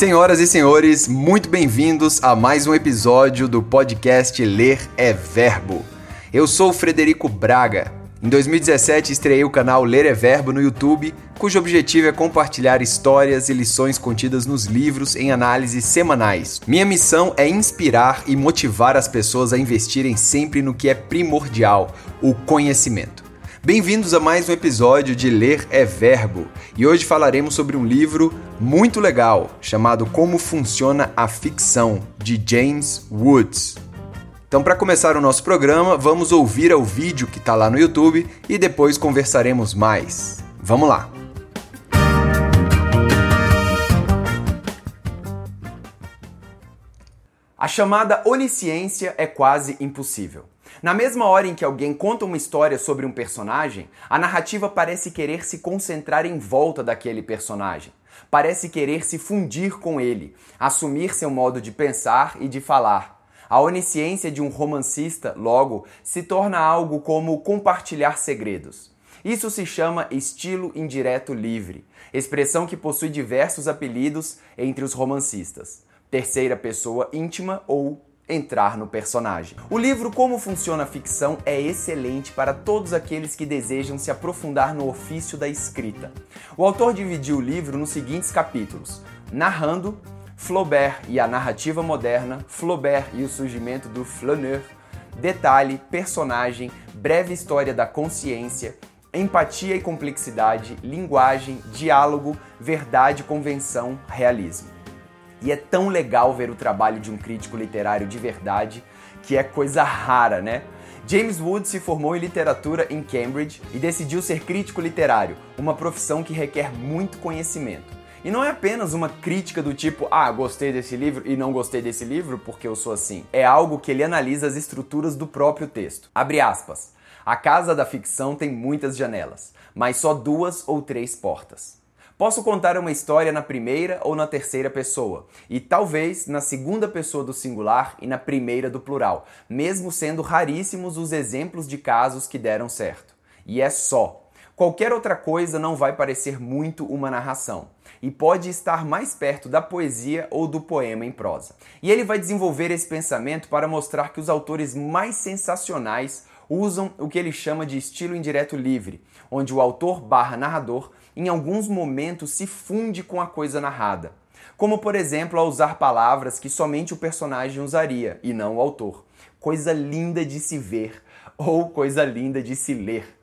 Senhoras e senhores, muito bem-vindos a mais um episódio do podcast Ler é Verbo. Eu sou o Frederico Braga. Em 2017 estreiei o canal Ler é Verbo no YouTube, cujo objetivo é compartilhar histórias e lições contidas nos livros em análises semanais. Minha missão é inspirar e motivar as pessoas a investirem sempre no que é primordial, o conhecimento. Bem-vindos a mais um episódio de Ler é Verbo e hoje falaremos sobre um livro muito legal chamado Como Funciona a Ficção, de James Woods. Então, para começar o nosso programa, vamos ouvir o vídeo que está lá no YouTube e depois conversaremos mais. Vamos lá! A chamada onisciência é quase impossível. Na mesma hora em que alguém conta uma história sobre um personagem, a narrativa parece querer se concentrar em volta daquele personagem. Parece querer se fundir com ele, assumir seu modo de pensar e de falar. A onisciência de um romancista, logo, se torna algo como compartilhar segredos. Isso se chama estilo indireto livre, expressão que possui diversos apelidos entre os romancistas. Terceira pessoa íntima ou entrar no personagem. O livro Como Funciona a Ficção é excelente para todos aqueles que desejam se aprofundar no ofício da escrita. O autor dividiu o livro nos seguintes capítulos: narrando Flaubert e a narrativa moderna, Flaubert e o surgimento do flaneur, detalhe, personagem, breve história da consciência, empatia e complexidade, linguagem, diálogo, verdade, convenção, realismo. E é tão legal ver o trabalho de um crítico literário de verdade, que é coisa rara, né? James Wood se formou em literatura em Cambridge e decidiu ser crítico literário, uma profissão que requer muito conhecimento. E não é apenas uma crítica do tipo, ah, gostei desse livro e não gostei desse livro porque eu sou assim. É algo que ele analisa as estruturas do próprio texto. Abre aspas. A casa da ficção tem muitas janelas, mas só duas ou três portas. Posso contar uma história na primeira ou na terceira pessoa, e talvez na segunda pessoa do singular e na primeira do plural, mesmo sendo raríssimos os exemplos de casos que deram certo. E é só. Qualquer outra coisa não vai parecer muito uma narração e pode estar mais perto da poesia ou do poema em prosa. E ele vai desenvolver esse pensamento para mostrar que os autores mais sensacionais usam o que ele chama de estilo indireto livre, onde o autor barra narrador em alguns momentos se funde com a coisa narrada. Como, por exemplo, a usar palavras que somente o personagem usaria e não o autor. Coisa linda de se ver ou coisa linda de se ler.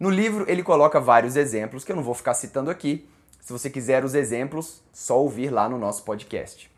No livro, ele coloca vários exemplos que eu não vou ficar citando aqui. Se você quiser os exemplos, só ouvir lá no nosso podcast.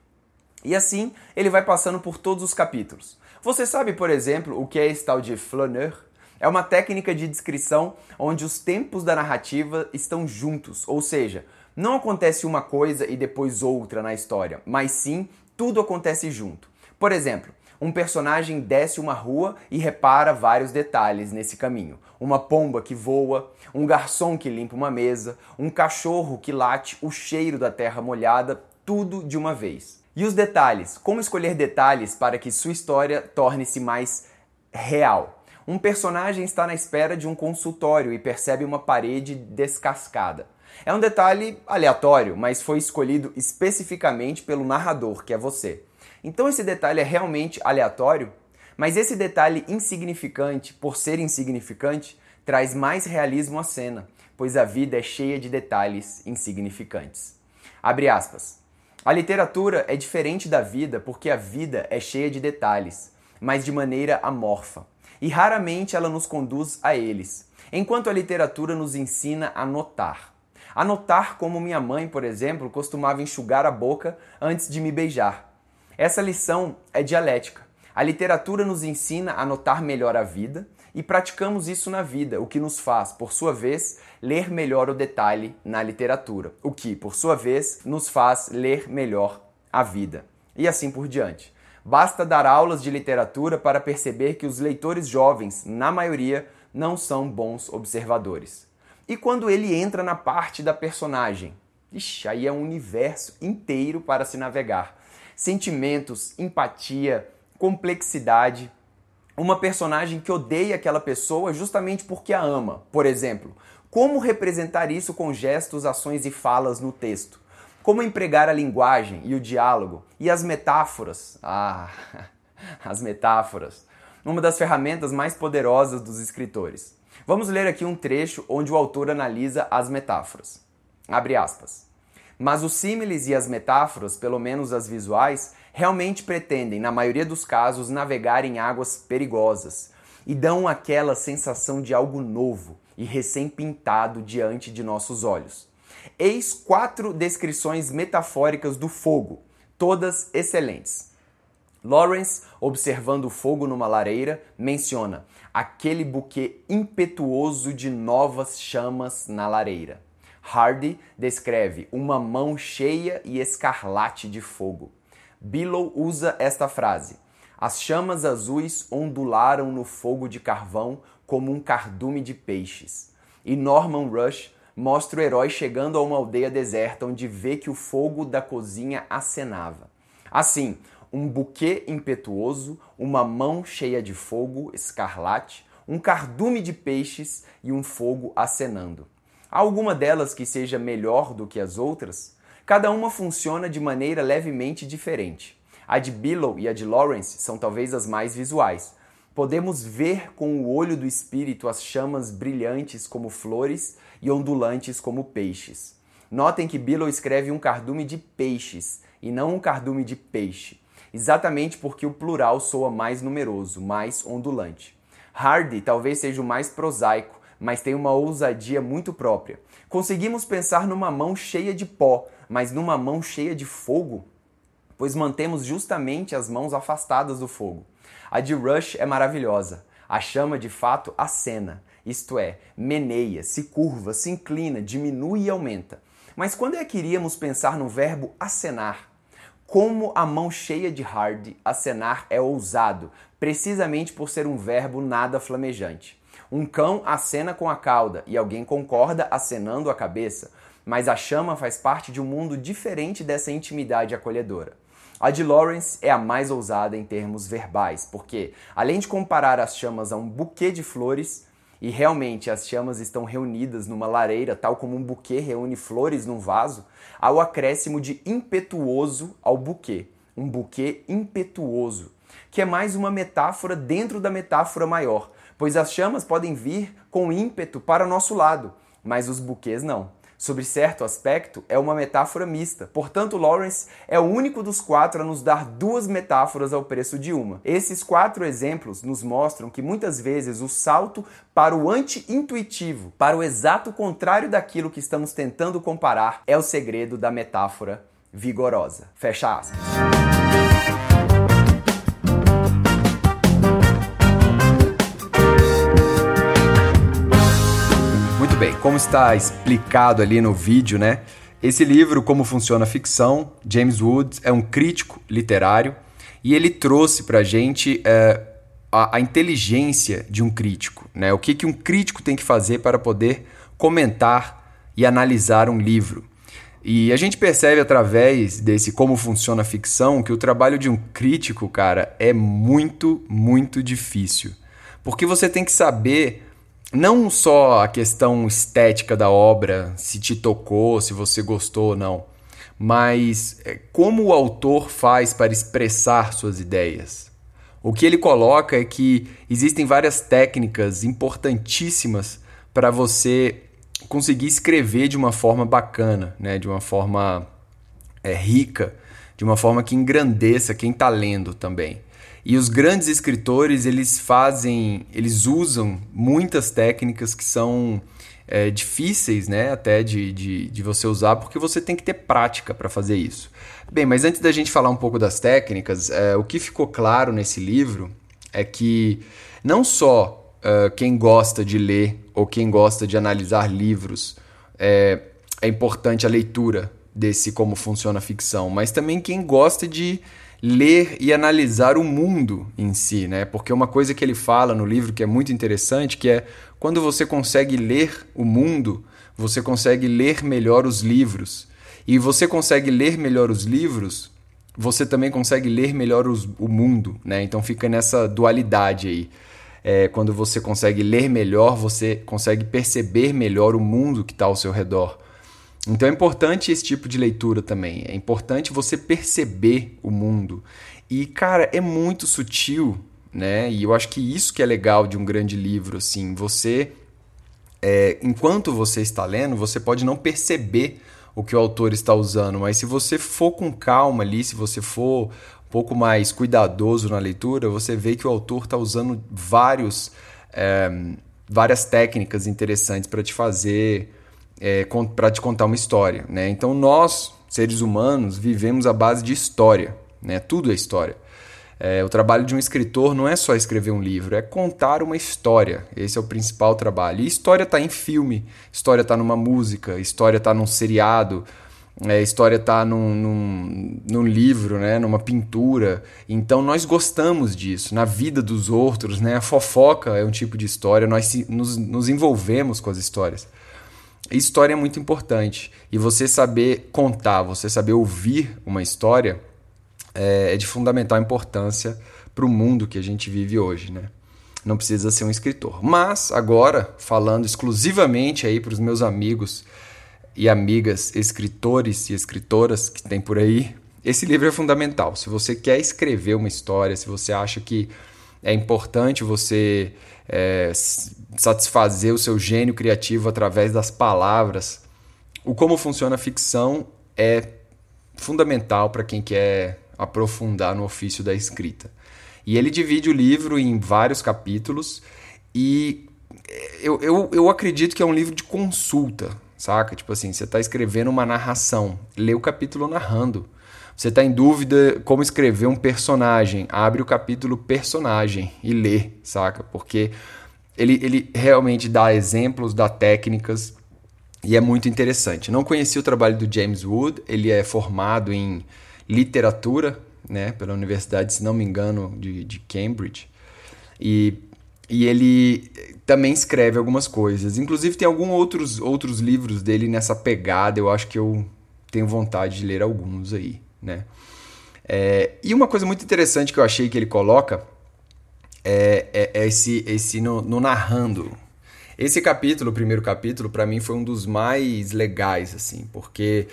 E assim, ele vai passando por todos os capítulos. Você sabe, por exemplo, o que é esse tal de flaneur? É uma técnica de descrição onde os tempos da narrativa estão juntos, ou seja, não acontece uma coisa e depois outra na história, mas sim tudo acontece junto. Por exemplo, um personagem desce uma rua e repara vários detalhes nesse caminho. Uma pomba que voa, um garçom que limpa uma mesa, um cachorro que late, o cheiro da terra molhada, tudo de uma vez. E os detalhes? Como escolher detalhes para que sua história torne-se mais real? Um personagem está na espera de um consultório e percebe uma parede descascada. É um detalhe aleatório, mas foi escolhido especificamente pelo narrador, que é você. Então esse detalhe é realmente aleatório, mas esse detalhe insignificante, por ser insignificante, traz mais realismo à cena, pois a vida é cheia de detalhes insignificantes. Abre aspas. A literatura é diferente da vida porque a vida é cheia de detalhes, mas de maneira amorfa e raramente ela nos conduz a eles, enquanto a literatura nos ensina a notar. A notar como minha mãe, por exemplo, costumava enxugar a boca antes de me beijar. Essa lição é dialética. A literatura nos ensina a notar melhor a vida e praticamos isso na vida, o que nos faz, por sua vez, ler melhor o detalhe na literatura, o que, por sua vez, nos faz ler melhor a vida. E assim por diante. Basta dar aulas de literatura para perceber que os leitores jovens, na maioria, não são bons observadores. E quando ele entra na parte da personagem? Ixi, aí é um universo inteiro para se navegar. Sentimentos, empatia, complexidade. Uma personagem que odeia aquela pessoa justamente porque a ama. Por exemplo, como representar isso com gestos, ações e falas no texto? Como empregar a linguagem e o diálogo e as metáforas. Ah, as metáforas. Uma das ferramentas mais poderosas dos escritores. Vamos ler aqui um trecho onde o autor analisa as metáforas. Abre aspas. Mas os símiles e as metáforas, pelo menos as visuais, realmente pretendem, na maioria dos casos, navegar em águas perigosas e dão aquela sensação de algo novo e recém-pintado diante de nossos olhos. Eis quatro descrições metafóricas do fogo, todas excelentes. Lawrence, observando o fogo numa lareira, menciona aquele buquê impetuoso de novas chamas na lareira. Hardy descreve uma mão cheia e escarlate de fogo. Billow usa esta frase: As chamas azuis ondularam no fogo de carvão como um cardume de peixes. E Norman Rush mostra o herói chegando a uma aldeia deserta onde vê que o fogo da cozinha acenava. Assim, um buquê impetuoso, uma mão cheia de fogo escarlate, um cardume de peixes e um fogo acenando. Há alguma delas que seja melhor do que as outras? Cada uma funciona de maneira levemente diferente. A de Billow e a de Lawrence são talvez as mais visuais. Podemos ver com o olho do espírito as chamas brilhantes como flores e ondulantes como peixes. Notem que Billow escreve um cardume de peixes e não um cardume de peixe, exatamente porque o plural soa mais numeroso, mais ondulante. Hardy talvez seja o mais prosaico, mas tem uma ousadia muito própria. Conseguimos pensar numa mão cheia de pó, mas numa mão cheia de fogo? Pois mantemos justamente as mãos afastadas do fogo. A de Rush é maravilhosa. A chama de fato acena, isto é, meneia, se curva, se inclina, diminui e aumenta. Mas quando é que iríamos pensar no verbo acenar? Como a mão cheia de Hardy, acenar é ousado, precisamente por ser um verbo nada flamejante. Um cão acena com a cauda e alguém concorda acenando a cabeça, mas a chama faz parte de um mundo diferente dessa intimidade acolhedora. A de Lawrence é a mais ousada em termos verbais, porque, além de comparar as chamas a um buquê de flores, e realmente as chamas estão reunidas numa lareira, tal como um buquê reúne flores num vaso, há o acréscimo de impetuoso ao buquê, um buquê impetuoso, que é mais uma metáfora dentro da metáfora maior, pois as chamas podem vir com ímpeto para o nosso lado, mas os buquês não. Sobre certo aspecto, é uma metáfora mista. Portanto, Lawrence é o único dos quatro a nos dar duas metáforas ao preço de uma. Esses quatro exemplos nos mostram que muitas vezes o salto para o anti-intuitivo, para o exato contrário daquilo que estamos tentando comparar, é o segredo da metáfora vigorosa. Fecha aspas. Como está explicado ali no vídeo, né? Esse livro, Como Funciona a Ficção, James Woods é um crítico literário e ele trouxe para gente é, a, a, inteligência de um crítico, né? O que, que um crítico tem que fazer para poder comentar e analisar um livro. E a gente percebe através desse como funciona a ficção que o trabalho de um crítico, cara, é muito, muito difícil. Porque você tem que saber não só a questão estética da obra, se te tocou, se você gostou ou não, mas é, como o autor faz para expressar suas ideias. O que ele coloca é que existem várias técnicas importantíssimas para você conseguir escrever de uma forma bacana, né? de uma forma é, rica, de uma forma que engrandeça quem está lendo também. E os grandes escritores, eles fazem, eles usam muitas técnicas que são é, difíceis, né, até de, de, de, você usar, porque você tem que ter prática para fazer isso. Bem, mas antes da gente falar um pouco das técnicas, é, o que ficou claro nesse livro é que não só uh, quem gosta de ler ou quem gosta de analisar livros é, é importante a leitura desse como funciona a ficção, mas também quem gosta de ler e analisar o mundo em si, né? Porque uma coisa que ele fala no livro que é muito interessante, que é quando você consegue ler o mundo, você consegue ler melhor os livros. E você consegue ler melhor os livros, você também consegue ler melhor os, o mundo, né? Então fica nessa dualidade aí. É, quando você consegue ler melhor, você consegue perceber melhor o mundo que está ao seu redor. Então é importante esse tipo de leitura também. É importante você perceber o mundo. E, cara, é muito sutil, né? E eu acho que isso que é legal de um grande livro, assim. Você, é, enquanto você está lendo, você pode não perceber o que o autor está usando, mas se você for com calma ali, se você for um pouco mais cuidadoso na leitura, você vê que o autor está usando vários, é, várias técnicas interessantes para te fazer é, para te contar uma história. Né? Então, nós, seres humanos, vivemos à base de história. Né? Tudo é história. É, o trabalho de um escritor não é só escrever um livro, é contar uma história. Esse é o principal trabalho. E história está em filme, história está numa música, história está num seriado, é, história está num, num, num, livro, né? numa pintura. Então nós gostamos disso. Na vida dos outros, né? a fofoca é um tipo de história, nós nos, nos envolvemos com as histórias. História é muito importante. E você saber contar, você saber ouvir uma história é, é de fundamental importância para o mundo que a gente vive hoje, né? Não precisa ser um escritor. Mas agora, falando exclusivamente aí para os meus amigos e amigas escritores e escritoras que tem por aí, esse livro é fundamental. Se você quer escrever uma história, se você acha que é importante você é, satisfazer o seu gênio criativo através das palavras. O como funciona a ficção é fundamental para quem quer aprofundar no ofício da escrita. E ele divide o livro em vários capítulos e eu, eu, eu acredito que é um livro de consulta, saca? Tipo assim, você está escrevendo uma narração, lê o capítulo narrando. Você está em dúvida como escrever um personagem, abre o capítulo personagem e lê, saca? Porque ele, ele realmente dá exemplos, dá técnicas e é muito interessante. Não conheci o trabalho do James Wood, ele é formado em literatura né, pela Universidade, se não me engano, de, de Cambridge. E, e ele também escreve algumas coisas. Inclusive tem alguns outros, outros livros dele nessa pegada, eu acho que eu tenho vontade de ler alguns aí. Né? É, e uma coisa muito interessante que eu achei que ele coloca é, é, é esse, esse no, no, narrando. Esse capítulo, o primeiro capítulo, para mim foi um dos mais legais, assim, porque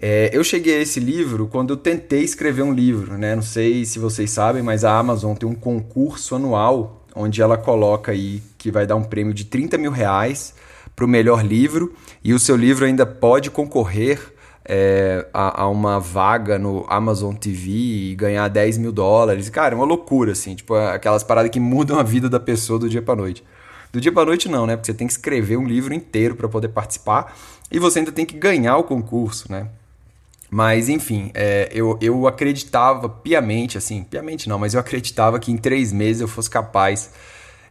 é, eu cheguei a esse livro quando eu tentei escrever um livro, né? Não sei se vocês sabem, mas a Amazon tem um concurso anual onde ela coloca aí que vai dar um prêmio de 30 mil reais para o melhor livro e o seu livro ainda pode concorrer é, a, a, uma vaga no Amazon TV e ganhar 10 mil dólares. Cara, é uma loucura, assim. Tipo, é aquelas paradas que mudam a vida da pessoa do dia para noite. Do dia para noite não, né? Porque você tem que escrever um livro inteiro para poder participar e você ainda tem que ganhar o concurso, né? Mas, enfim, é, eu, eu acreditava piamente, assim, piamente não, mas eu acreditava que em três meses eu fosse capaz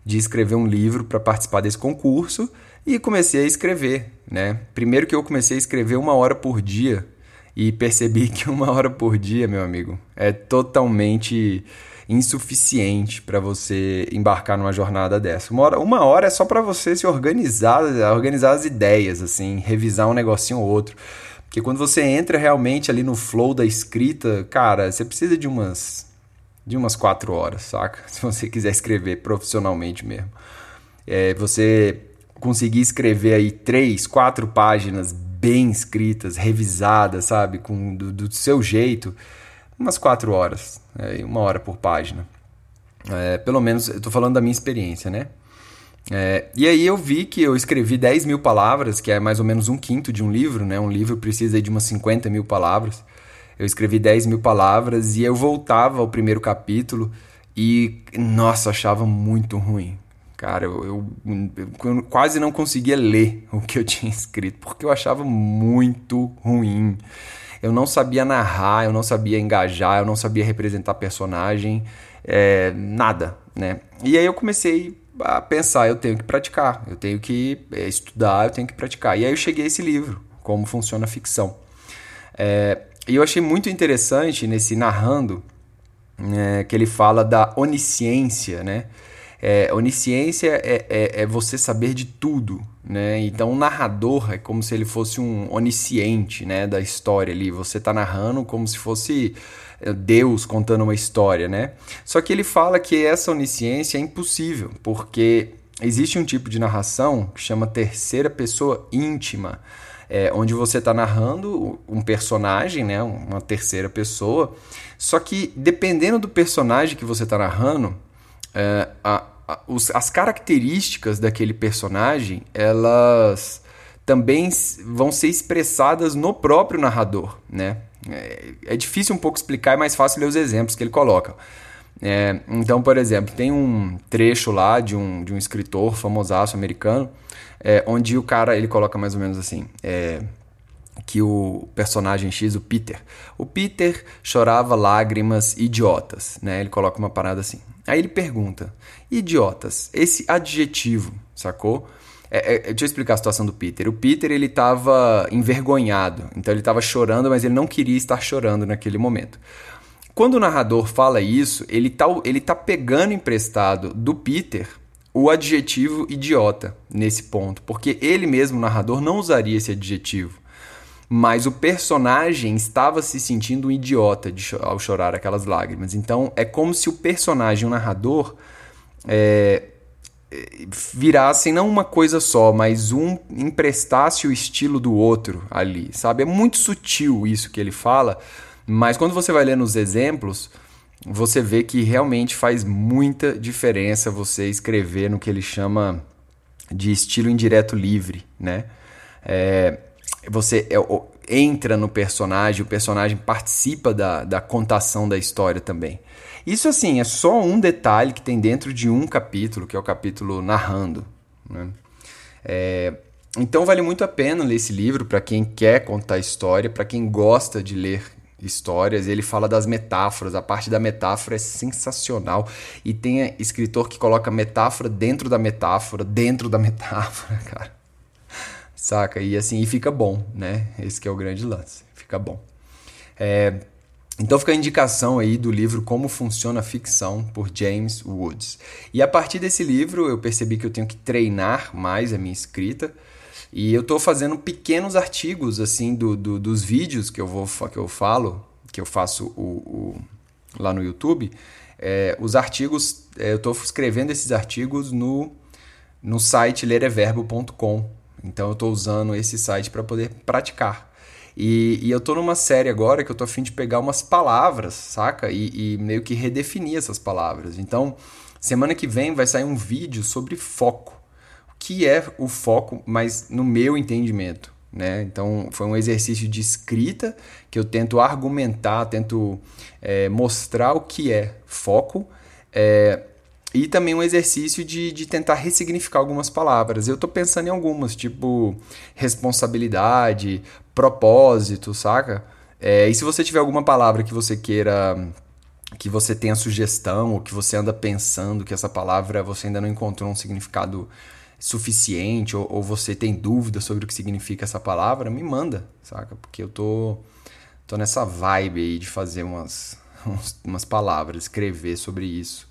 de escrever um livro para participar desse concurso e comecei a escrever, né? Primeiro que eu comecei a escrever uma hora por dia e percebi que uma hora por dia, meu amigo, é totalmente insuficiente para você embarcar numa jornada dessa. Uma hora, uma hora é só para você se organizar, organizar as ideias, assim, revisar um negocinho ou outro. Porque quando você entra realmente ali no flow da escrita, cara, você precisa de umas de umas quatro horas, saca? Se você quiser escrever profissionalmente mesmo. É, você conseguir escrever aí três, quatro páginas bem escritas, revisadas, sabe, com do, do seu jeito, umas quatro horas, é, uma hora por página. É, pelo menos, eu tô falando da minha experiência, né? É, e aí eu vi que eu escrevi 10 mil palavras, que é mais ou menos um quinto de um livro, né? Um livro precisa de umas 50 mil palavras. Eu escrevi 10 mil palavras e eu voltava ao primeiro capítulo e, nossa, achava muito ruim. Cara, eu, eu, eu, quase não conseguia ler o que eu tinha escrito, porque eu achava muito ruim. Eu não sabia narrar, eu não sabia engajar, eu não sabia representar personagem, é, nada, né? E aí eu comecei a pensar, eu tenho que praticar, eu tenho que é, estudar, eu tenho que praticar. E aí eu cheguei a esse livro, Como Funciona a Ficção. É, e eu achei muito interessante nesse narrando, é, que ele fala da onisciência, né? É, onisciência é, é, é, você saber de tudo, né? Então, o narrador é como se ele fosse um onisciente, né, da história ali. Você está narrando como se fosse é, Deus contando uma história, né? Só que ele fala que essa onisciência é impossível, porque existe um tipo de narração que chama terceira pessoa íntima. é, onde você está narrando um personagem, né, uma terceira pessoa. Só que dependendo do personagem que você está narrando, é, a, a, os, as características daquele personagem, elas também vão ser expressadas no próprio narrador, né? É, é difícil um pouco explicar, é mais fácil ler os exemplos que ele coloca. É, então, por exemplo, tem um trecho lá de um, de um escritor famosaço americano, é, onde o cara ele coloca mais ou menos assim: é, que o personagem X, o Peter, o Peter chorava lágrimas idiotas, né? Ele coloca uma parada assim. Aí ele pergunta: idiotas, esse adjetivo, sacou? É, é, deixa eu explicar a situação do Peter. O Peter ele estava envergonhado, então ele estava chorando, mas ele não queria estar chorando naquele momento. Quando o narrador fala isso, ele está ele tá pegando emprestado do Peter o adjetivo idiota nesse ponto, porque ele mesmo, o narrador, não usaria esse adjetivo. Mas o personagem estava se sentindo um idiota de, ao chorar aquelas lágrimas. Então é como se o personagem, o narrador, é, virassem não uma coisa só, mas um emprestasse o estilo do outro ali, sabe? É muito sutil isso que ele fala, mas quando você vai lendo os exemplos, você vê que realmente faz muita diferença você escrever no que ele chama de estilo indireto livre, né? É, você é, entra no personagem, o personagem participa da, da contação da história também. Isso, assim, é só um detalhe que tem dentro de um capítulo, que é o capítulo narrando. Né? É, então, vale muito a pena ler esse livro para quem quer contar história, para quem gosta de ler histórias. Ele fala das metáforas, a parte da metáfora é sensacional. E tem escritor que coloca metáfora dentro da metáfora, dentro da metáfora, cara. Saca? E assim, e fica bom, né? Esse é o grande lance. Fica bom. É, então fica a indicação aí do livro Como Funciona a Ficção, por James Woods. E a partir desse livro eu percebi que eu tenho que treinar mais a minha escrita. E eu estou fazendo pequenos artigos assim do, do, dos vídeos que eu vou que eu falo, que eu faço o, o lá no YouTube. É, os artigos, é, eu estou escrevendo esses artigos no, no site lereverbo.com. Então eu estou usando esse site para poder praticar. E, e, eu tô numa série agora que eu tô afim de pegar umas palavras, saca? E, e, meio que redefinir essas palavras. Então, semana que vem vai sair um vídeo sobre foco. O que é o foco, mas no meu entendimento. Né? Então, foi um exercício de escrita que eu tento argumentar, tento é, mostrar o que é foco. É, e também um exercício de, de tentar ressignificar algumas palavras. Eu estou pensando em algumas, tipo responsabilidade, propósito, saca? É, e se você tiver alguma palavra que você queira que você tenha sugestão ou que você anda pensando que essa palavra você ainda não encontrou um significado suficiente ou, ou, você tem dúvida sobre o que significa essa palavra, me manda, saca? Porque eu tô, tô nessa vibe aí de fazer umas, umas palavras, escrever sobre isso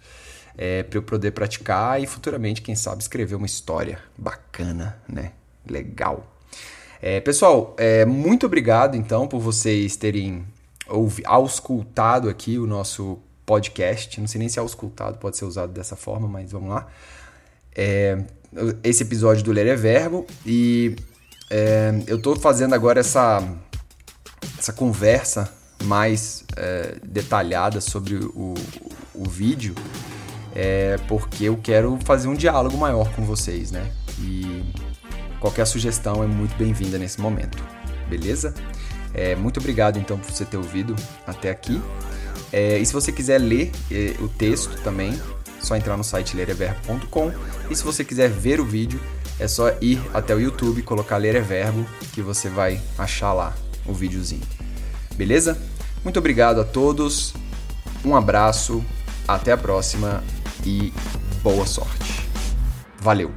é, para eu poder praticar e futuramente, quem sabe, escrever uma história bacana, né? Legal. É, pessoal, é, muito obrigado então por vocês terem ouvi, auscultado aqui o nosso podcast. Não sei nem se auscultado pode ser usado dessa forma, mas vamos lá. É, esse episódio do Ler é Verbo e é, eu estou fazendo agora essa, essa conversa mais é, detalhada sobre o, o vídeo é porque eu quero fazer um diálogo maior com vocês, né? E qualquer sugestão é muito bem-vinda nesse momento, beleza? É, muito obrigado então por você ter ouvido até aqui. É, e se você quiser ler é, o texto também, só entrar no site lereverbo.com. E se você quiser ver o vídeo, é só ir até o YouTube, colocar Ler é Verbo, que você vai achar lá o videozinho. Beleza? Muito obrigado a todos, um abraço, até a próxima e boa sorte. Valeu!